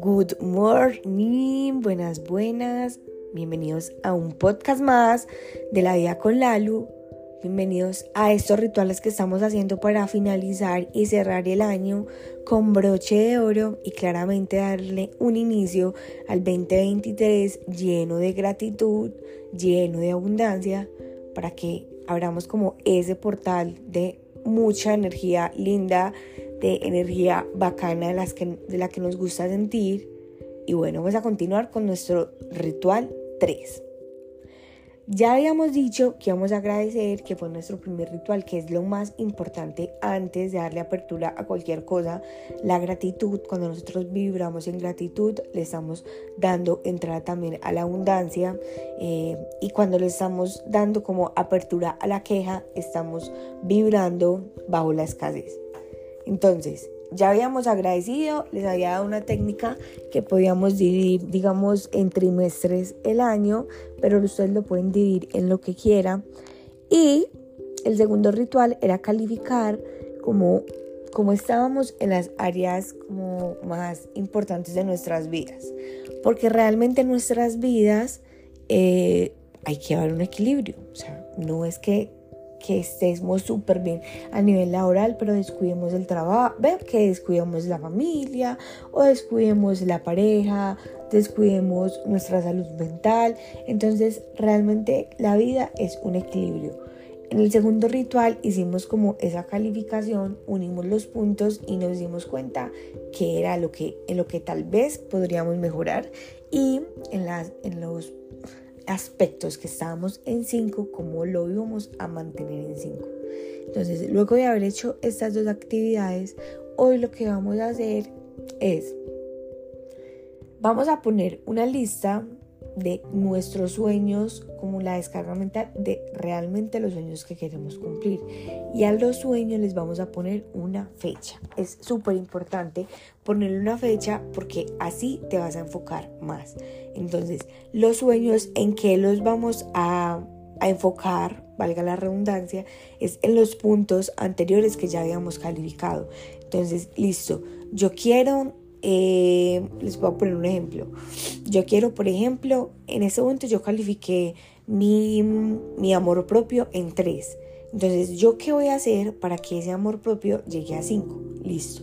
Good morning, buenas, buenas. Bienvenidos a un podcast más de la vida con Lalu. Bienvenidos a estos rituales que estamos haciendo para finalizar y cerrar el año con broche de oro y claramente darle un inicio al 2023 lleno de gratitud, lleno de abundancia, para que abramos como ese portal de mucha energía linda, de energía bacana de, las que, de la que nos gusta sentir. Y bueno, vamos a continuar con nuestro ritual 3. Ya habíamos dicho que vamos a agradecer, que fue nuestro primer ritual, que es lo más importante antes de darle apertura a cualquier cosa, la gratitud. Cuando nosotros vibramos en gratitud, le estamos dando entrada también a la abundancia eh, y cuando le estamos dando como apertura a la queja, estamos vibrando bajo la escasez. Entonces, ya habíamos agradecido, les había dado una técnica que podíamos dividir, digamos, en trimestres el año, pero ustedes lo pueden dividir en lo que quieran. Y el segundo ritual era calificar como, como estábamos en las áreas más importantes de nuestras vidas. Porque realmente en nuestras vidas eh, hay que haber un equilibrio. O sea, no es que que estemos súper bien a nivel laboral, pero descuidemos el trabajo, que descuidemos la familia o descuidemos la pareja, descuidemos nuestra salud mental. Entonces, realmente la vida es un equilibrio. En el segundo ritual hicimos como esa calificación, unimos los puntos y nos dimos cuenta que era lo que, en lo que tal vez podríamos mejorar y en, las, en los aspectos que estábamos en 5, cómo lo íbamos a mantener en 5. Entonces, luego de haber hecho estas dos actividades, hoy lo que vamos a hacer es, vamos a poner una lista de nuestros sueños como la descarga mental de realmente los sueños que queremos cumplir. Y a los sueños les vamos a poner una fecha. Es súper importante ponerle una fecha porque así te vas a enfocar más. Entonces, los sueños en que los vamos a, a enfocar, valga la redundancia, es en los puntos anteriores que ya habíamos calificado. Entonces, listo, yo quiero eh, les voy a poner un ejemplo. Yo quiero, por ejemplo, en ese momento yo califiqué mi, mi amor propio en 3. Entonces, ¿yo qué voy a hacer para que ese amor propio llegue a 5? Listo.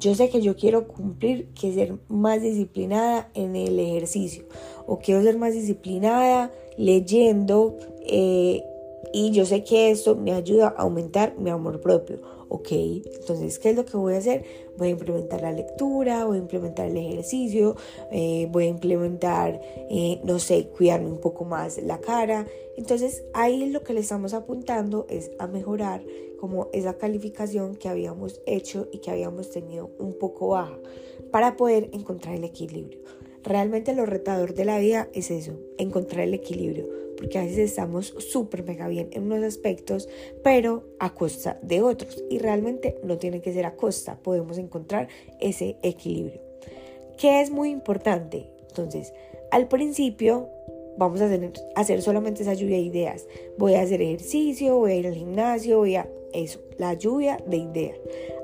Yo sé que yo quiero cumplir, que ser más disciplinada en el ejercicio o quiero ser más disciplinada leyendo eh, y yo sé que esto me ayuda a aumentar mi amor propio. Ok, entonces, ¿qué es lo que voy a hacer? Voy a implementar la lectura, voy a implementar el ejercicio, eh, voy a implementar, eh, no sé, cuidarme un poco más la cara. Entonces, ahí lo que le estamos apuntando es a mejorar como esa calificación que habíamos hecho y que habíamos tenido un poco baja para poder encontrar el equilibrio. Realmente lo retador de la vida es eso, encontrar el equilibrio porque a veces estamos súper mega bien en unos aspectos, pero a costa de otros. Y realmente no tiene que ser a costa, podemos encontrar ese equilibrio. ¿Qué es muy importante? Entonces, al principio vamos a hacer, solamente esa lluvia de ideas. Voy a hacer ejercicio, voy a ir al gimnasio, voy a eso, la lluvia de ideas.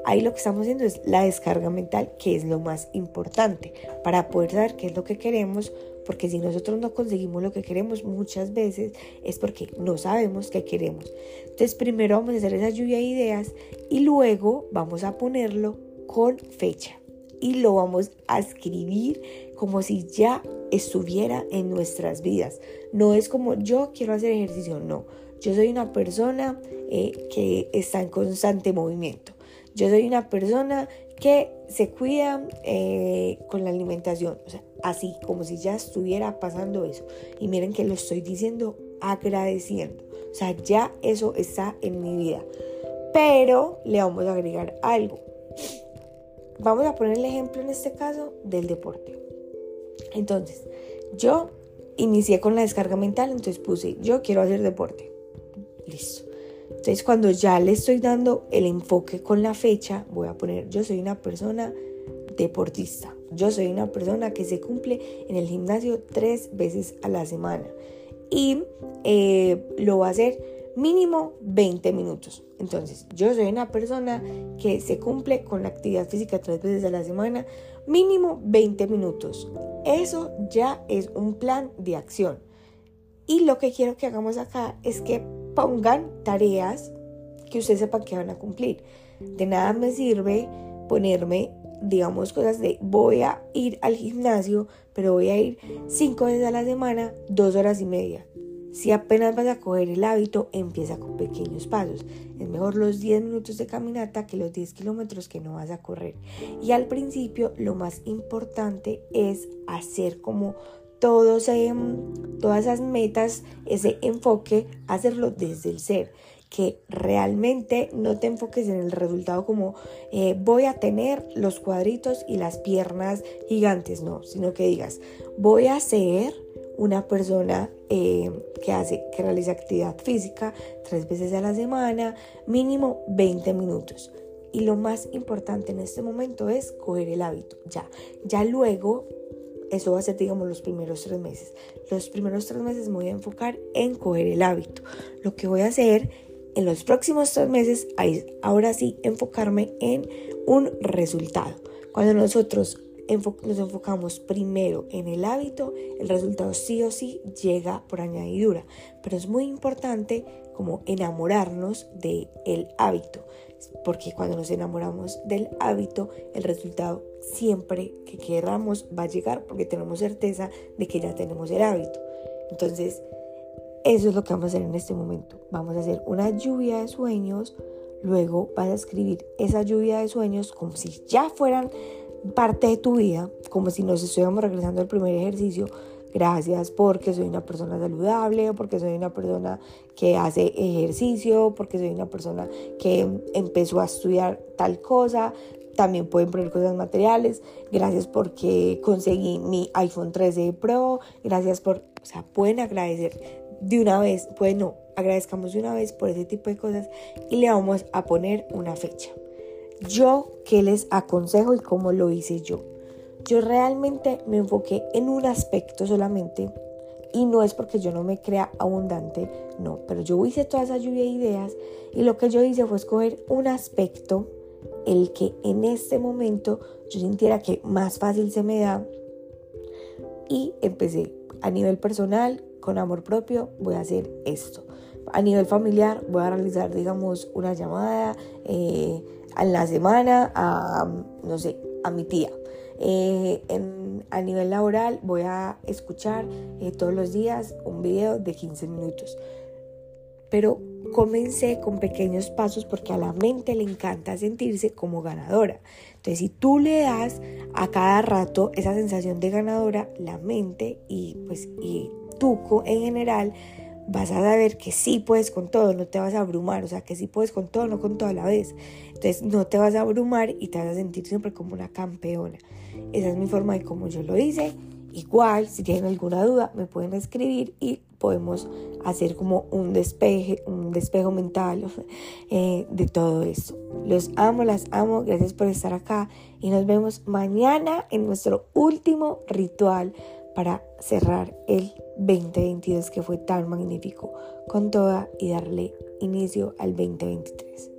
Ahí lo que estamos haciendo es la descarga mental, que es lo más importante para poder saber qué es lo que queremos, porque si nosotros no conseguimos lo que queremos muchas veces es porque no sabemos qué queremos. Entonces primero vamos a hacer esa lluvia de ideas y luego vamos a ponerlo con fecha y lo vamos a escribir como si ya estuviera en nuestras vidas. No es como yo quiero hacer ejercicio, no. Yo soy una persona eh, que está en constante movimiento. Yo soy una persona que se cuida eh, con la alimentación. O sea, así, como si ya estuviera pasando eso. Y miren que lo estoy diciendo agradeciendo. O sea, ya eso está en mi vida. Pero le vamos a agregar algo. Vamos a poner el ejemplo en este caso del deporte. Entonces, yo inicié con la descarga mental, entonces puse, yo quiero hacer deporte. Listo. Entonces, cuando ya le estoy dando el enfoque con la fecha, voy a poner, yo soy una persona deportista. Yo soy una persona que se cumple en el gimnasio tres veces a la semana y eh, lo va a hacer mínimo 20 minutos. Entonces, yo soy una persona que se cumple con la actividad física tres veces a la semana, mínimo 20 minutos. Eso ya es un plan de acción. Y lo que quiero que hagamos acá es que pongan tareas que ustedes sepan que van a cumplir. De nada me sirve ponerme, digamos, cosas de voy a ir al gimnasio, pero voy a ir cinco veces a la semana, dos horas y media. Si apenas vas a coger el hábito, empieza con pequeños pasos. Es mejor los 10 minutos de caminata que los 10 kilómetros que no vas a correr. Y al principio lo más importante es hacer como todos, todas esas metas, ese enfoque, hacerlo desde el ser que realmente no te enfoques en el resultado como eh, voy a tener los cuadritos y las piernas gigantes, no, sino que digas voy a ser una persona eh, que hace, que realiza actividad física tres veces a la semana, mínimo 20 minutos. Y lo más importante en este momento es coger el hábito. Ya, ya luego, eso va a ser, digamos, los primeros tres meses. Los primeros tres meses me voy a enfocar en coger el hábito. Lo que voy a hacer en los próximos tres meses, ahora sí, enfocarme en un resultado. Cuando nosotros nos enfocamos primero en el hábito, el resultado sí o sí llega por añadidura. Pero es muy importante como enamorarnos del el hábito, porque cuando nos enamoramos del hábito, el resultado siempre que queramos va a llegar porque tenemos certeza de que ya tenemos el hábito. Entonces, eso es lo que vamos a hacer en este momento. Vamos a hacer una lluvia de sueños. Luego vas a escribir esa lluvia de sueños como si ya fueran parte de tu vida, como si nos estuviéramos regresando al primer ejercicio, gracias porque soy una persona saludable, porque soy una persona que hace ejercicio, porque soy una persona que empezó a estudiar tal cosa. También pueden poner cosas materiales. Gracias porque conseguí mi iPhone 13 Pro. Gracias por, o sea, pueden agradecer de una vez. Bueno, agradezcamos de una vez por ese tipo de cosas y le vamos a poner una fecha yo qué les aconsejo y cómo lo hice yo. Yo realmente me enfoqué en un aspecto solamente y no es porque yo no me crea abundante, no, pero yo hice toda esa lluvia de ideas y lo que yo hice fue escoger un aspecto, el que en este momento yo sintiera que más fácil se me da y empecé a nivel personal, con amor propio, voy a hacer esto. A nivel familiar, voy a realizar, digamos, una llamada. Eh, en la semana a, no sé, a mi tía. Eh, a nivel laboral voy a escuchar eh, todos los días un video de 15 minutos. Pero comencé con pequeños pasos porque a la mente le encanta sentirse como ganadora. Entonces, si tú le das a cada rato esa sensación de ganadora, la mente y pues y tú en general vas a saber que sí puedes con todo, no te vas a abrumar, o sea, que sí puedes con todo, no con todo a la vez. Entonces no te vas a abrumar y te vas a sentir siempre como una campeona. Esa es mi forma de cómo yo lo hice. Igual, si tienen alguna duda, me pueden escribir y podemos hacer como un despeje, un despejo mental eh, de todo eso. Los amo, las amo, gracias por estar acá y nos vemos mañana en nuestro último ritual para cerrar el 2022 que fue tan magnífico con toda y darle inicio al 2023.